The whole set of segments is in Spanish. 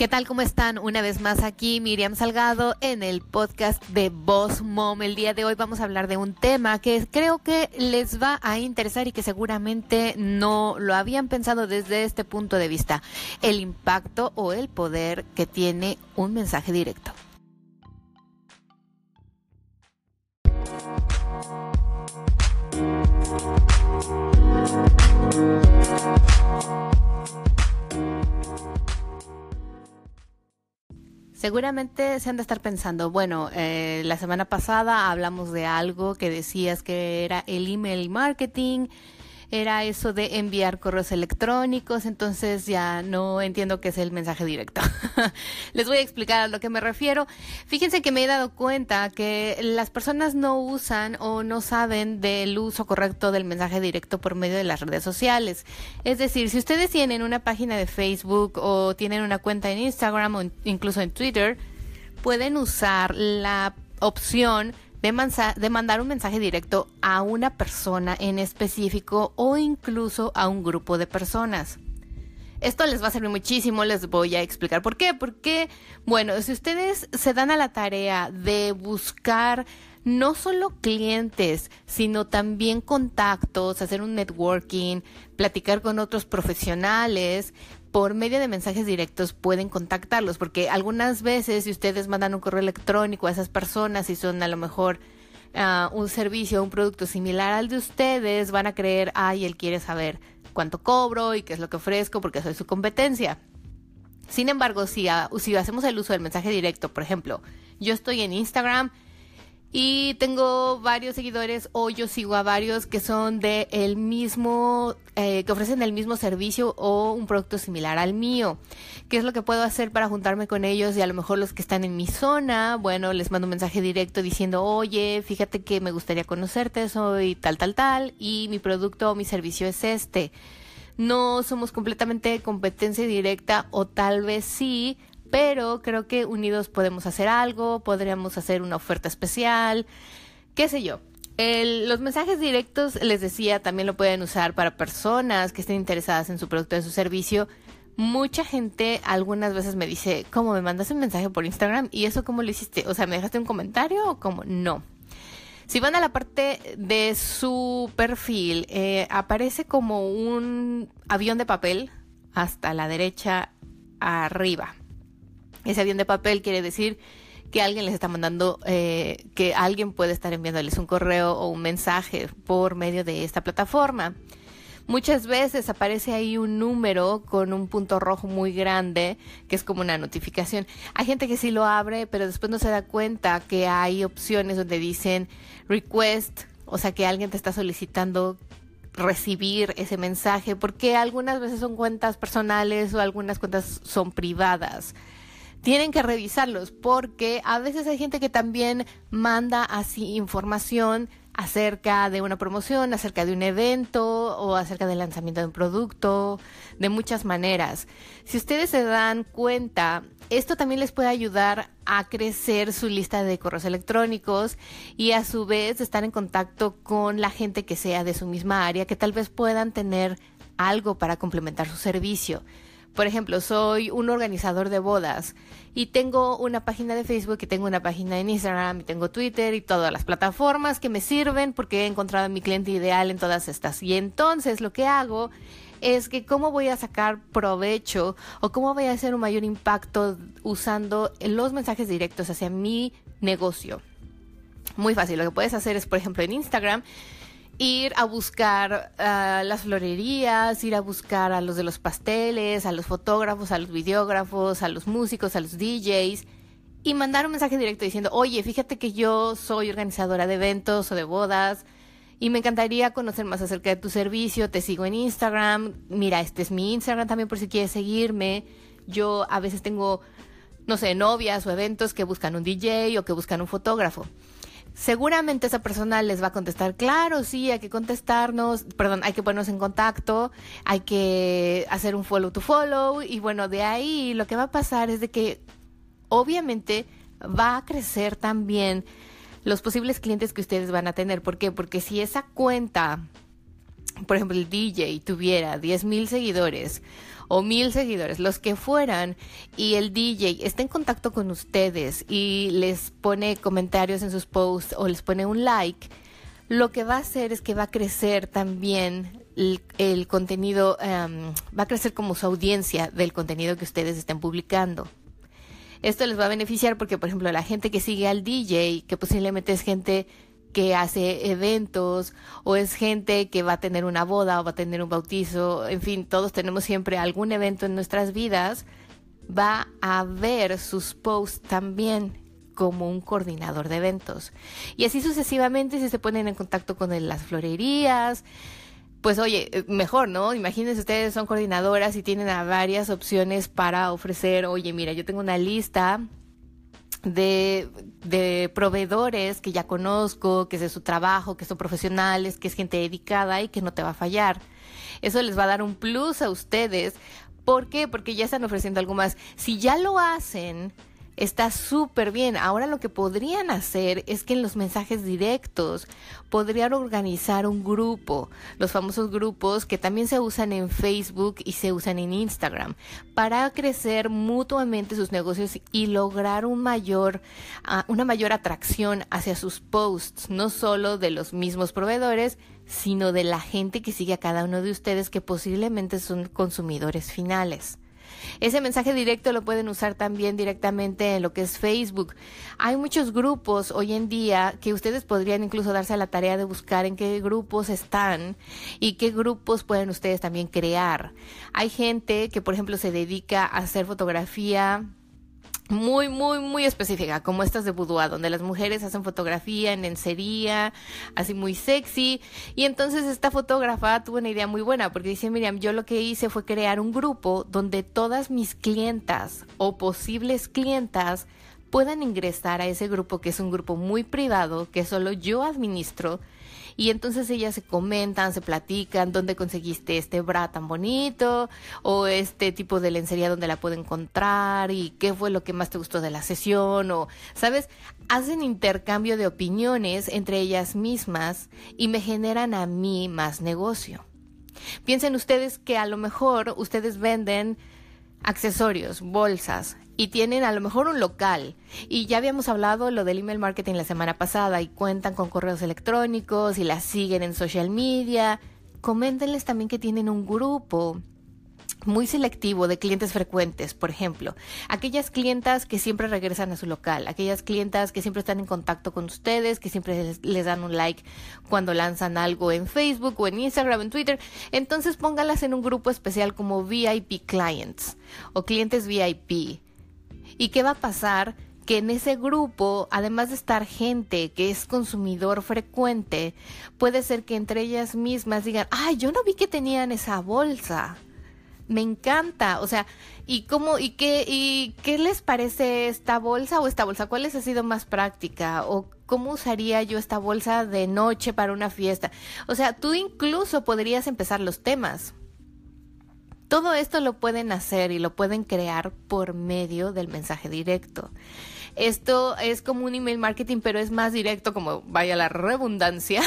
¿Qué tal? ¿Cómo están? Una vez más aquí Miriam Salgado en el podcast de Boss Mom. El día de hoy vamos a hablar de un tema que creo que les va a interesar y que seguramente no lo habían pensado desde este punto de vista. El impacto o el poder que tiene un mensaje directo. Seguramente se han de estar pensando, bueno, eh, la semana pasada hablamos de algo que decías que era el email marketing era eso de enviar correos electrónicos, entonces ya no entiendo qué es el mensaje directo. Les voy a explicar a lo que me refiero. Fíjense que me he dado cuenta que las personas no usan o no saben del uso correcto del mensaje directo por medio de las redes sociales. Es decir, si ustedes tienen una página de Facebook o tienen una cuenta en Instagram o incluso en Twitter, pueden usar la opción de, mandar un mensaje directo a una persona en específico o incluso a un grupo de personas. Esto les va a servir muchísimo, les voy a explicar por qué. Porque, bueno, si ustedes se dan a la tarea de buscar no solo clientes, sino también contactos, hacer un networking, platicar con otros profesionales, por medio de mensajes directos pueden contactarlos, porque algunas veces si ustedes mandan un correo electrónico a esas personas y son a lo mejor uh, un servicio o un producto similar al de ustedes, van a creer, ay, él quiere saber cuánto cobro y qué es lo que ofrezco porque soy su competencia. Sin embargo, si, si hacemos el uso del mensaje directo, por ejemplo, yo estoy en Instagram y tengo varios seguidores o yo sigo a varios que son de el mismo, eh, que ofrecen el mismo servicio o un producto similar al mío. ¿Qué es lo que puedo hacer para juntarme con ellos? Y a lo mejor los que están en mi zona, bueno, les mando un mensaje directo diciendo, oye, fíjate que me gustaría conocerte, soy tal, tal, tal, y mi producto o mi servicio es este. No somos completamente competencia directa o tal vez sí, pero creo que unidos podemos hacer algo, podríamos hacer una oferta especial, qué sé yo. los mensajes directos, les decía, también lo pueden usar para personas que estén interesadas en su producto o su servicio. Mucha gente algunas veces me dice, ¿cómo me mandas un mensaje por Instagram? ¿Y eso cómo lo hiciste? O sea, ¿me dejaste un comentario o cómo? No. Si van a la parte de su perfil, eh, aparece como un avión de papel hasta la derecha arriba. Ese avión de papel quiere decir que alguien les está mandando, eh, que alguien puede estar enviándoles un correo o un mensaje por medio de esta plataforma. Muchas veces aparece ahí un número con un punto rojo muy grande, que es como una notificación. Hay gente que sí lo abre, pero después no se da cuenta que hay opciones donde dicen request, o sea que alguien te está solicitando recibir ese mensaje, porque algunas veces son cuentas personales o algunas cuentas son privadas tienen que revisarlos porque a veces hay gente que también manda así información acerca de una promoción, acerca de un evento o acerca del lanzamiento de un producto, de muchas maneras. Si ustedes se dan cuenta, esto también les puede ayudar a crecer su lista de correos electrónicos y a su vez estar en contacto con la gente que sea de su misma área, que tal vez puedan tener algo para complementar su servicio. Por ejemplo, soy un organizador de bodas y tengo una página de Facebook y tengo una página en Instagram y tengo Twitter y todas las plataformas que me sirven porque he encontrado a mi cliente ideal en todas estas. Y entonces lo que hago es que cómo voy a sacar provecho o cómo voy a hacer un mayor impacto usando los mensajes directos hacia mi negocio. Muy fácil, lo que puedes hacer es, por ejemplo, en Instagram, ir a buscar uh, las florerías, ir a buscar a los de los pasteles, a los fotógrafos, a los videógrafos, a los músicos, a los DJs y mandar un mensaje directo diciendo, oye, fíjate que yo soy organizadora de eventos o de bodas y me encantaría conocer más acerca de tu servicio, te sigo en Instagram, mira, este es mi Instagram también por si quieres seguirme, yo a veces tengo, no sé, novias o eventos que buscan un DJ o que buscan un fotógrafo seguramente esa persona les va a contestar, claro, sí, hay que contestarnos, perdón, hay que ponernos en contacto, hay que hacer un follow to follow y bueno, de ahí lo que va a pasar es de que obviamente va a crecer también los posibles clientes que ustedes van a tener. ¿Por qué? Porque si esa cuenta por ejemplo, el DJ tuviera 10 mil seguidores o mil seguidores, los que fueran, y el DJ está en contacto con ustedes y les pone comentarios en sus posts o les pone un like, lo que va a hacer es que va a crecer también el, contenido, em, va a crecer como su audiencia del contenido que ustedes estén publicando. Esto les va a beneficiar porque, por ejemplo, la gente que sigue al DJ, que posiblemente es gente que hace eventos o es gente que va a tener una boda o va a tener un bautizo, en fin, todos tenemos siempre algún evento en nuestras vidas, va a ver sus posts también como un coordinador de eventos. Y así sucesivamente si se ponen en contacto con las florerías, pues oye, eh, mejor, ¿no? Imagínense ustedes son coordinadoras y tienen a varias opciones para ofrecer, oye, mira, yo tengo una lista de, de, proveedores que ya conozco, que es de su trabajo, que son profesionales, que es gente dedicada y que no te va a fallar. Eso les va a dar un plus a ustedes. ¿Por qué? Porque ya están ofreciendo algo más. Si ya lo hacen, está súper bien. Ahora lo que podrían hacer es que en los mensajes directos podrían organizar un grupo, los famosos grupos que también se usan en Facebook y se usan en Instagram, para crecer mutuamente sus negocios y lograr un mayor, ah, una mayor atracción hacia sus posts, no solo de los mismos proveedores, sino de la gente que sigue a cada uno de ustedes que posiblemente son consumidores finales. Ese mensaje directo lo pueden usar también directamente en lo que es Facebook. Hay muchos grupos hoy en día que ustedes podrían incluso darse a la tarea de buscar en qué grupos están y qué grupos pueden ustedes también crear. Hay gente que, por ejemplo, se dedica a hacer fotografía muy, muy, muy específica, como estas de boudoir, donde las mujeres hacen fotografía en lencería, así muy sexy. Y entonces esta fotógrafa tuvo una idea muy buena, porque dice, Miriam, yo lo que hice fue crear un grupo donde todas mis clientas o posibles clientas puedan ingresar a ese grupo, que es un grupo muy privado, que solo yo administro y entonces ellas se comentan, se platican dónde conseguiste este bra tan bonito o este tipo de lencería donde la puedo encontrar y qué fue lo que más te gustó de la sesión o, ¿sabes? Hacen intercambio de opiniones entre ellas mismas y me generan a mí más negocio. Piensen ustedes que a lo mejor ustedes venden accesorios, bolsas, y tienen a lo mejor un local. Y ya habíamos hablado lo del email marketing la semana pasada y cuentan con correos electrónicos y las siguen en social media. Coméntenles también que tienen un grupo muy selectivo de clientes frecuentes, por ejemplo, aquellas clientas que siempre regresan a su local, aquellas clientas que siempre están en contacto con ustedes, que siempre les, dan un like cuando lanzan algo en Facebook o en Instagram, en Twitter, entonces póngalas en un grupo especial como VIP clients o clientes VIP. ¿Y qué va a pasar? que en ese grupo, además de estar gente que es consumidor frecuente, puede ser que entre ellas mismas digan, ay, yo no vi que tenían esa bolsa me encanta, o sea, ¿y cómo y qué y qué les parece esta bolsa o esta bolsa? ¿Cuál les ha sido más práctica o cómo usaría yo esta bolsa de noche para una fiesta? O sea, tú incluso podrías empezar los temas. Todo esto lo pueden hacer y lo pueden crear por medio del mensaje directo. Esto es como un email marketing, pero es más directo, como vaya la redundancia.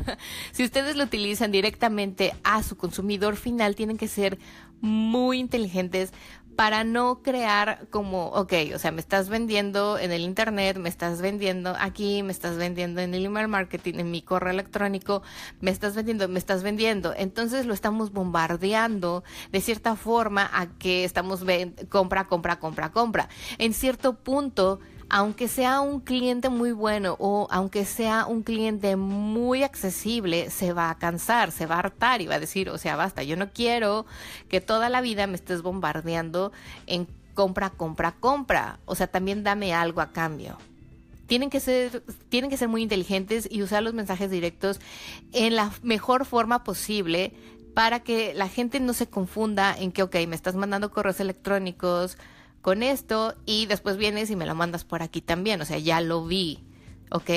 si ustedes lo utilizan directamente a su consumidor final, tienen que ser muy inteligentes para no crear como, ok, o sea, me estás vendiendo en el Internet, me estás vendiendo aquí, me estás vendiendo en el email marketing, en mi correo electrónico, me estás vendiendo, me estás vendiendo. Entonces lo estamos bombardeando de cierta forma a que estamos compra, compra, compra, compra. En cierto punto, aunque sea un cliente muy bueno o aunque sea un cliente muy accesible, se va a cansar, se va a hartar y va a decir, o sea, basta, yo no quiero que toda la vida me estés bombardeando en compra, compra, compra. O sea, también dame algo a cambio. Tienen que ser, tienen que ser muy inteligentes y usar los mensajes directos en la mejor forma posible para que la gente no se confunda en que, ok, me estás mandando correos electrónicos, con esto y después vienes y me lo mandas por aquí también, o sea, ya lo vi. ¿ok?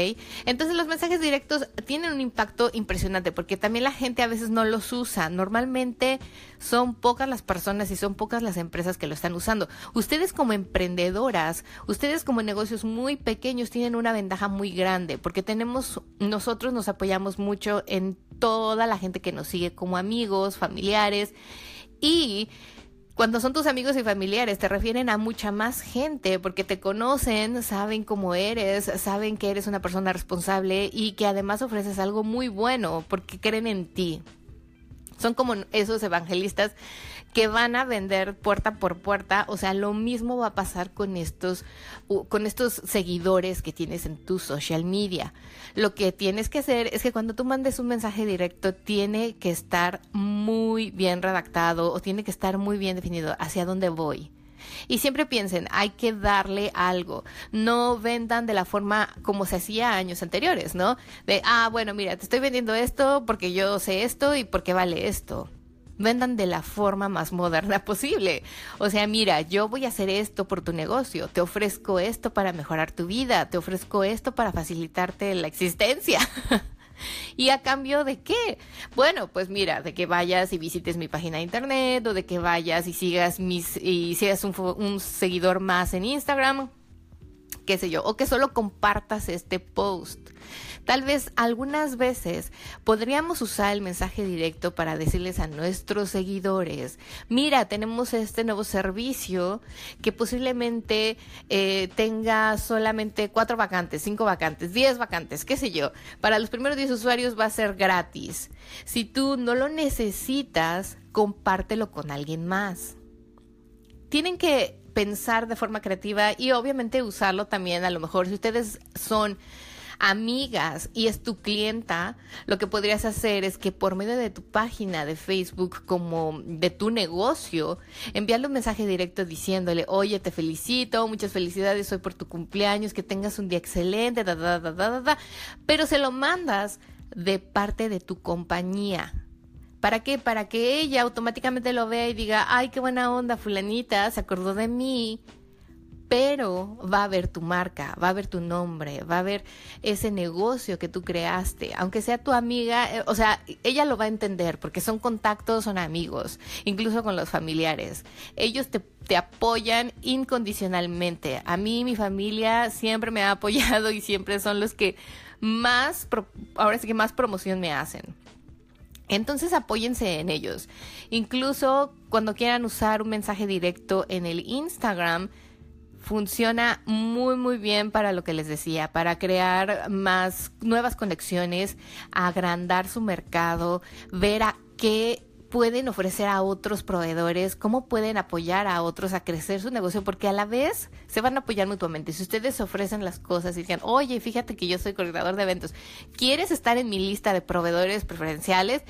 Entonces los mensajes directos tienen un impacto impresionante porque también la gente a veces no los usa. Normalmente son pocas las personas y son pocas las empresas que lo están usando. Ustedes como emprendedoras, ustedes como negocios muy pequeños tienen una ventaja muy grande porque tenemos, nosotros nos apoyamos mucho en toda la gente que nos sigue como amigos, familiares y cuando son tus amigos y familiares, te refieren a mucha más gente porque te conocen, saben cómo eres, saben que eres una persona responsable y que además ofreces algo muy bueno porque creen en ti. Son como esos evangelistas que van a vender puerta por puerta, o sea, lo mismo va a pasar con estos con estos seguidores que tienes en tu social media. Lo que tienes que hacer es que cuando tú mandes un mensaje directo tiene que estar muy bien redactado o tiene que estar muy bien definido hacia dónde voy. Y siempre piensen, hay que darle algo. No vendan de la forma como se hacía años anteriores, ¿no? De, ah, bueno, mira, te estoy vendiendo esto porque yo sé esto y porque vale esto vendan de la forma más moderna posible. O sea, mira, yo voy a hacer esto por tu negocio, te ofrezco esto para mejorar tu vida, te ofrezco esto para facilitarte la existencia. ¿Y a cambio de qué? Bueno, pues mira, de que vayas y visites mi página de internet o de que vayas y sigas mis y seas un, un seguidor más en Instagram, qué sé yo, o que solo compartas este post. Tal vez algunas veces podríamos usar el mensaje directo para decirles a nuestros seguidores, mira, tenemos este nuevo servicio que posiblemente eh, tenga solamente cuatro vacantes, cinco vacantes, diez vacantes, qué sé yo. Para los primeros diez usuarios va a ser gratis. Si tú no lo necesitas, compártelo con alguien más. Tienen que pensar de forma creativa y obviamente usarlo también a lo mejor si ustedes son amigas y es tu clienta, lo que podrías hacer es que por medio de tu página de Facebook como de tu negocio, enviarle un mensaje directo diciéndole, oye, te felicito, muchas felicidades hoy por tu cumpleaños, que tengas un día excelente, da, da, da, da, da, pero se lo mandas de parte de tu compañía. ¿Para qué? Para que ella automáticamente lo vea y diga, ay, qué buena onda, fulanita, se acordó de mí pero va a ver tu marca, va a ver tu nombre, va a ver ese negocio que tú creaste, aunque sea tu amiga, eh, o sea, ella lo va a entender porque son contactos, son amigos, incluso con los familiares. Ellos te, te apoyan incondicionalmente. A mí, mi familia siempre me ha apoyado y siempre son los que más, ahora sí que más promoción me hacen. Entonces apóyense en ellos. Incluso cuando quieran usar un mensaje directo en el Instagram, funciona muy muy bien para lo que les decía, para crear más nuevas conexiones, agrandar su mercado, ver a qué pueden ofrecer a otros proveedores, cómo pueden apoyar a otros a crecer su negocio, porque a la vez se van a apoyar mutuamente. Si ustedes ofrecen las cosas y dicen, oye, fíjate que yo soy coordinador de eventos, ¿quieres estar en mi lista de proveedores preferenciales?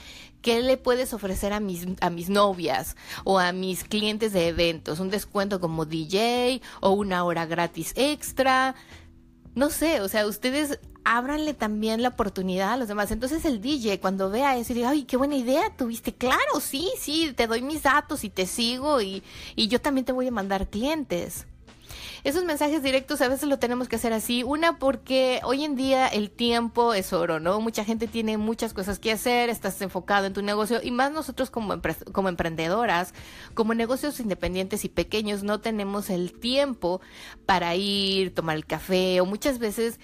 ¿Qué le puedes ofrecer a mis, a mis novias o a mis clientes de eventos? Un descuento como DJ o una hora gratis extra. No sé, o sea, ustedes ábranle también la oportunidad a los demás. Entonces el DJ cuando vea eso y diga, ay, qué buena idea tuviste, claro, sí, sí, te doy mis datos y te sigo y, y yo también te voy a mandar clientes. Esos mensajes directos a veces lo tenemos que hacer así. Una porque hoy en día el tiempo es oro, ¿no? Mucha gente tiene muchas cosas que hacer, estás enfocado en tu negocio y más nosotros como, como emprendedoras, como negocios independientes y pequeños, no tenemos el tiempo para ir, tomar el café o muchas veces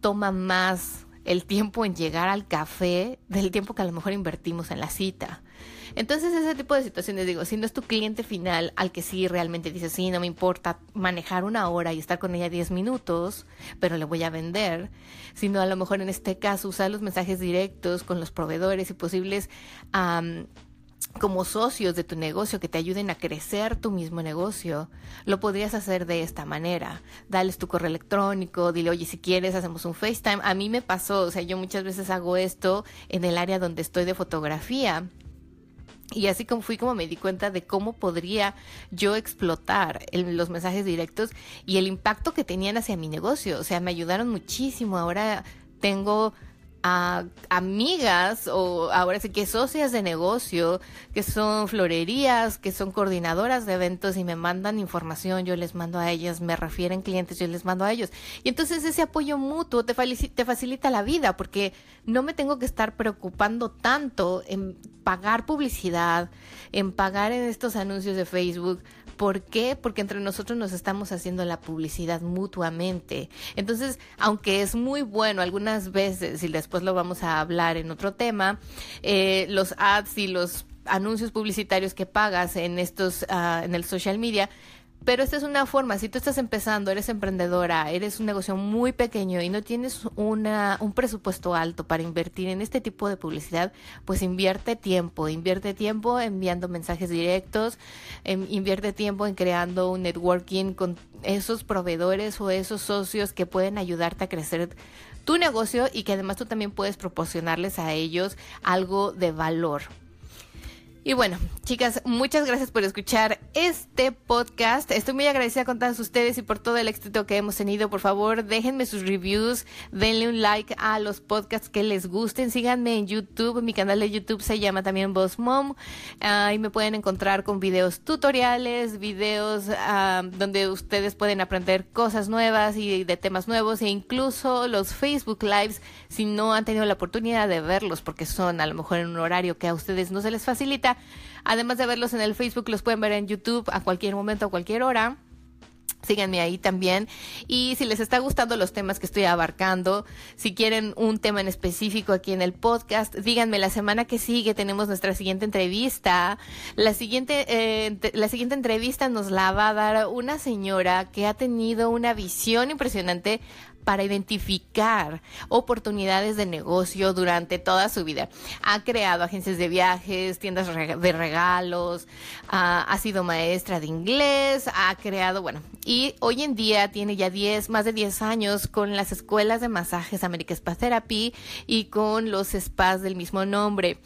toma más el tiempo en llegar al café del tiempo que a lo mejor invertimos en la cita. Entonces ese tipo de situaciones, digo, si no es tu cliente final al que sí realmente dices, sí, no me importa manejar una hora y estar con ella 10 minutos, pero le voy a vender, sino a lo mejor en este caso usar los mensajes directos con los proveedores y posibles como socios de tu negocio que te ayuden a crecer tu mismo negocio, lo podrías hacer de esta manera. Dales tu correo electrónico, dile, oye, si quieres, hacemos un FaceTime. A mí me pasó, o sea, yo muchas veces hago esto en el área donde estoy de fotografía. Y así como fui como me di cuenta de cómo podría yo explotar los mensajes directos y el impacto que tenían hacia mi negocio. O sea, me ayudaron muchísimo. Ahora tengo a amigas o ahora sí que socias de negocio, que son florerías, que son coordinadoras de eventos y me mandan información, yo les mando a ellas, me refieren clientes, yo les mando a ellos. Y entonces ese apoyo mutuo te, te facilita la vida porque no me tengo que estar preocupando tanto en pagar publicidad, en pagar en estos anuncios de Facebook ¿Por qué? Porque entre nosotros nos estamos haciendo la publicidad mutuamente. Entonces, aunque es muy bueno algunas veces, y después lo vamos a hablar en otro tema, eh, los ads y los anuncios publicitarios que pagas en estos, uh, en el social media, pero esta es una forma, si tú estás empezando, eres emprendedora, eres un negocio muy pequeño y no tienes una, un presupuesto alto para invertir en este tipo de publicidad, pues invierte tiempo, invierte tiempo enviando mensajes directos, em, invierte tiempo en creando un networking con esos proveedores o esos socios que pueden ayudarte a crecer tu negocio y que además tú también puedes proporcionarles a ellos algo de valor. Y bueno, chicas, muchas gracias por escuchar este podcast. Estoy muy agradecida con todos ustedes y por todo el éxito que hemos tenido. Por favor, déjenme sus reviews, denle un like a los podcasts que les gusten. Síganme en YouTube. Mi canal de YouTube se llama también Boss Mom. Ahí me pueden encontrar con videos tutoriales, videos ah, donde ustedes pueden aprender cosas nuevas y de temas nuevos e incluso los Facebook Lives si no han tenido la oportunidad de verlos porque son a lo mejor en un horario que a ustedes no se les facilita Además de verlos en el Facebook, los pueden ver en YouTube a cualquier momento, a cualquier hora. Síganme ahí también. Y si les está gustando los temas que estoy abarcando, si quieren un tema en específico aquí en el podcast, díganme. La semana que sigue tenemos nuestra siguiente entrevista. La siguiente, eh, la siguiente entrevista nos la va a dar una señora que ha tenido una visión impresionante para identificar oportunidades de negocio durante toda su vida. Ha creado agencias de viajes, tiendas de regalos, ha sido maestra de inglés, ha creado, bueno, y hoy en día tiene ya 10, más de 10 años con las escuelas de masajes America Spa Therapy y con los spas del mismo nombre.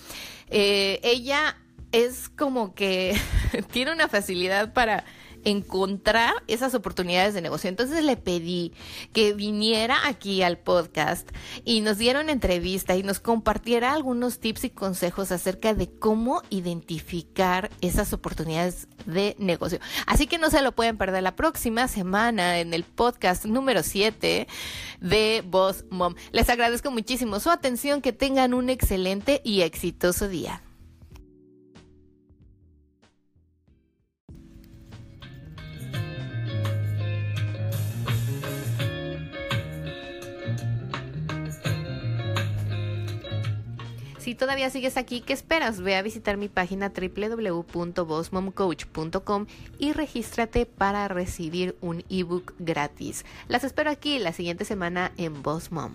Eh, ella es como que tiene una facilidad para encontrar esas oportunidades de negocio. Entonces le pedí que viniera aquí al podcast y nos diera una entrevista y nos compartiera algunos tips y consejos acerca de cómo identificar esas oportunidades de negocio. Así que no se lo pueden perder la próxima semana en el podcast número 7 de Boss Mom. Les agradezco muchísimo su atención, que tengan un excelente y exitoso día. Si todavía sigues aquí, ¿qué esperas? Ve a visitar mi página www.bossmomcoach.com y regístrate para recibir un ebook gratis. Las espero aquí la siguiente semana en Boss Mom.